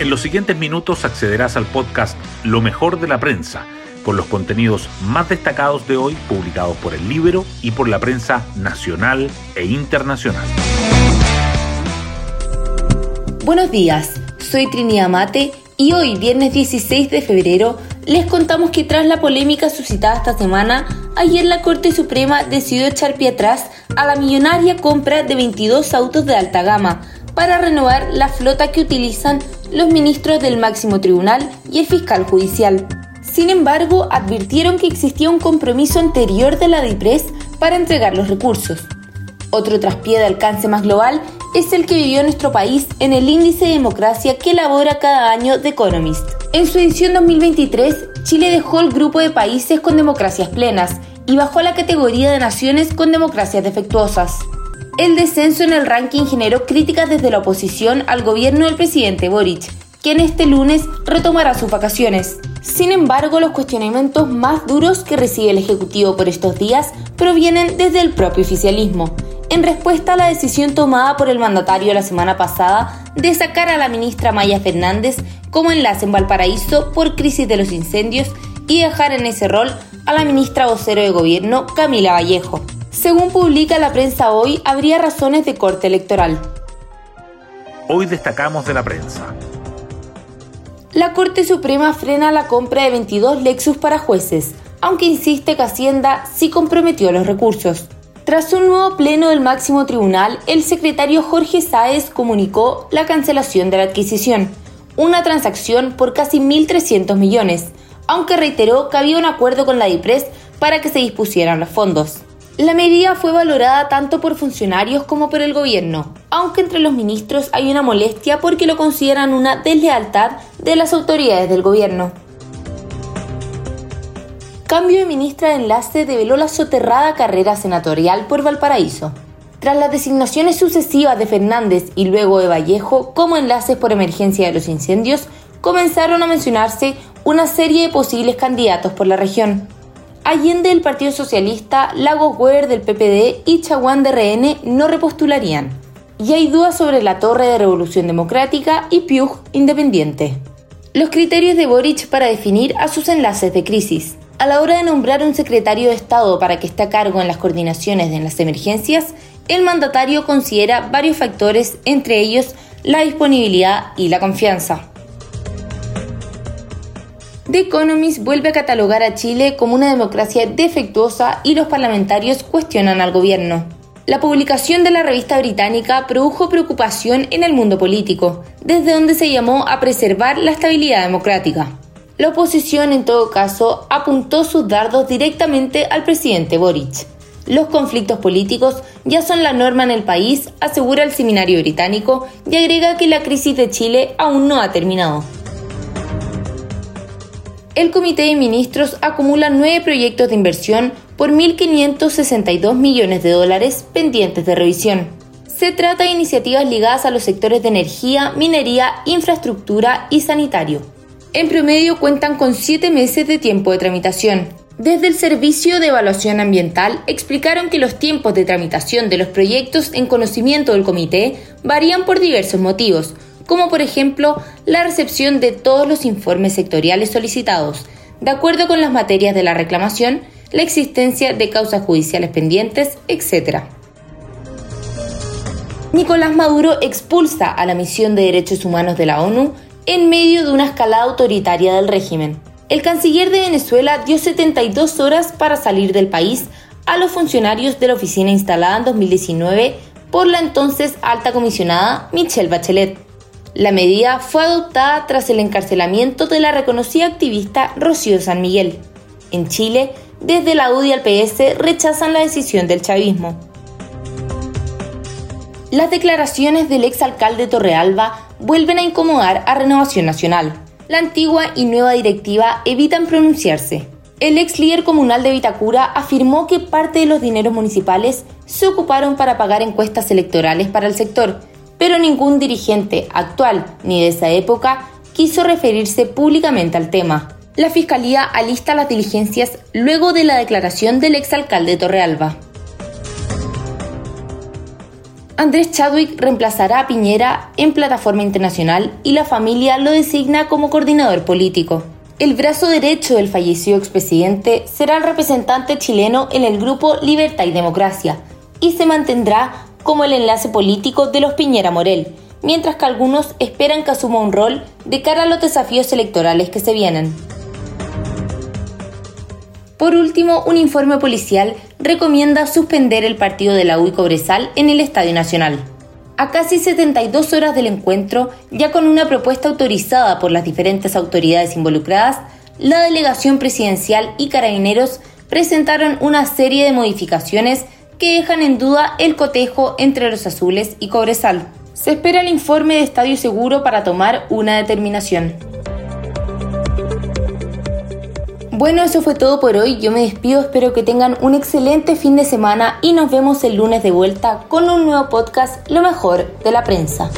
En los siguientes minutos accederás al podcast Lo mejor de la prensa, con los contenidos más destacados de hoy publicados por el libro y por la prensa nacional e internacional. Buenos días, soy Trinidad Mate y hoy, viernes 16 de febrero, les contamos que tras la polémica suscitada esta semana, ayer la Corte Suprema decidió echar pie atrás a la millonaria compra de 22 autos de alta gama para renovar la flota que utilizan los ministros del máximo tribunal y el fiscal judicial. Sin embargo, advirtieron que existía un compromiso anterior de la DIPRES para entregar los recursos. Otro traspié de alcance más global es el que vivió nuestro país en el índice de democracia que elabora cada año The Economist. En su edición 2023, Chile dejó el grupo de países con democracias plenas y bajó a la categoría de naciones con democracias defectuosas. El descenso en el ranking generó críticas desde la oposición al gobierno del presidente Boric, quien este lunes retomará sus vacaciones. Sin embargo, los cuestionamientos más duros que recibe el Ejecutivo por estos días provienen desde el propio oficialismo, en respuesta a la decisión tomada por el mandatario la semana pasada de sacar a la ministra Maya Fernández como enlace en Valparaíso por crisis de los incendios y dejar en ese rol a la ministra vocero de gobierno Camila Vallejo. Según publica la prensa hoy, habría razones de corte electoral. Hoy destacamos de la prensa. La Corte Suprema frena la compra de 22 Lexus para jueces, aunque insiste que Hacienda sí comprometió los recursos. Tras un nuevo pleno del máximo tribunal, el secretario Jorge Sáez comunicó la cancelación de la adquisición, una transacción por casi 1.300 millones, aunque reiteró que había un acuerdo con la DIPRES para que se dispusieran los fondos. La medida fue valorada tanto por funcionarios como por el gobierno, aunque entre los ministros hay una molestia porque lo consideran una deslealtad de las autoridades del gobierno. Cambio de ministra de enlace develó la soterrada carrera senatorial por Valparaíso. Tras las designaciones sucesivas de Fernández y luego de Vallejo como enlaces por emergencia de los incendios, comenzaron a mencionarse una serie de posibles candidatos por la región. Allende del Partido Socialista, Lagos Weber del PPD y Chaguán de RN no repostularían. Y hay dudas sobre la Torre de Revolución Democrática y Piug Independiente. Los criterios de Boric para definir a sus enlaces de crisis. A la hora de nombrar un secretario de Estado para que esté a cargo en las coordinaciones de las emergencias, el mandatario considera varios factores, entre ellos la disponibilidad y la confianza. The Economist vuelve a catalogar a Chile como una democracia defectuosa y los parlamentarios cuestionan al gobierno. La publicación de la revista británica produjo preocupación en el mundo político, desde donde se llamó a preservar la estabilidad democrática. La oposición, en todo caso, apuntó sus dardos directamente al presidente Boric. Los conflictos políticos ya son la norma en el país, asegura el seminario británico, y agrega que la crisis de Chile aún no ha terminado el Comité de Ministros acumula nueve proyectos de inversión por 1.562 millones de dólares pendientes de revisión. Se trata de iniciativas ligadas a los sectores de energía, minería, infraestructura y sanitario. En promedio cuentan con siete meses de tiempo de tramitación. Desde el Servicio de Evaluación Ambiental explicaron que los tiempos de tramitación de los proyectos en conocimiento del comité varían por diversos motivos, como por ejemplo la recepción de todos los informes sectoriales solicitados, de acuerdo con las materias de la reclamación, la existencia de causas judiciales pendientes, etc. Nicolás Maduro expulsa a la misión de derechos humanos de la ONU en medio de una escalada autoritaria del régimen. El canciller de Venezuela dio 72 horas para salir del país a los funcionarios de la oficina instalada en 2019 por la entonces alta comisionada Michelle Bachelet. La medida fue adoptada tras el encarcelamiento de la reconocida activista Rocío San Miguel. En Chile, desde la UDI al PS rechazan la decisión del chavismo. Las declaraciones del exalcalde Torrealba vuelven a incomodar a Renovación Nacional. La antigua y nueva directiva evitan pronunciarse. El ex líder comunal de Vitacura afirmó que parte de los dineros municipales se ocuparon para pagar encuestas electorales para el sector pero ningún dirigente actual ni de esa época quiso referirse públicamente al tema. La Fiscalía alista las diligencias luego de la declaración del exalcalde Torrealba. Andrés Chadwick reemplazará a Piñera en plataforma internacional y la familia lo designa como coordinador político. El brazo derecho del fallecido expresidente será el representante chileno en el grupo Libertad y Democracia y se mantendrá como el enlace político de los Piñera Morel, mientras que algunos esperan que asuma un rol de cara a los desafíos electorales que se vienen. Por último, un informe policial recomienda suspender el partido de la UI Cobresal en el Estadio Nacional. A casi 72 horas del encuentro, ya con una propuesta autorizada por las diferentes autoridades involucradas, la delegación presidencial y carabineros presentaron una serie de modificaciones que dejan en duda el cotejo entre los azules y Cobresal. Se espera el informe de Estadio Seguro para tomar una determinación. Bueno, eso fue todo por hoy. Yo me despido, espero que tengan un excelente fin de semana y nos vemos el lunes de vuelta con un nuevo podcast, Lo mejor de la prensa.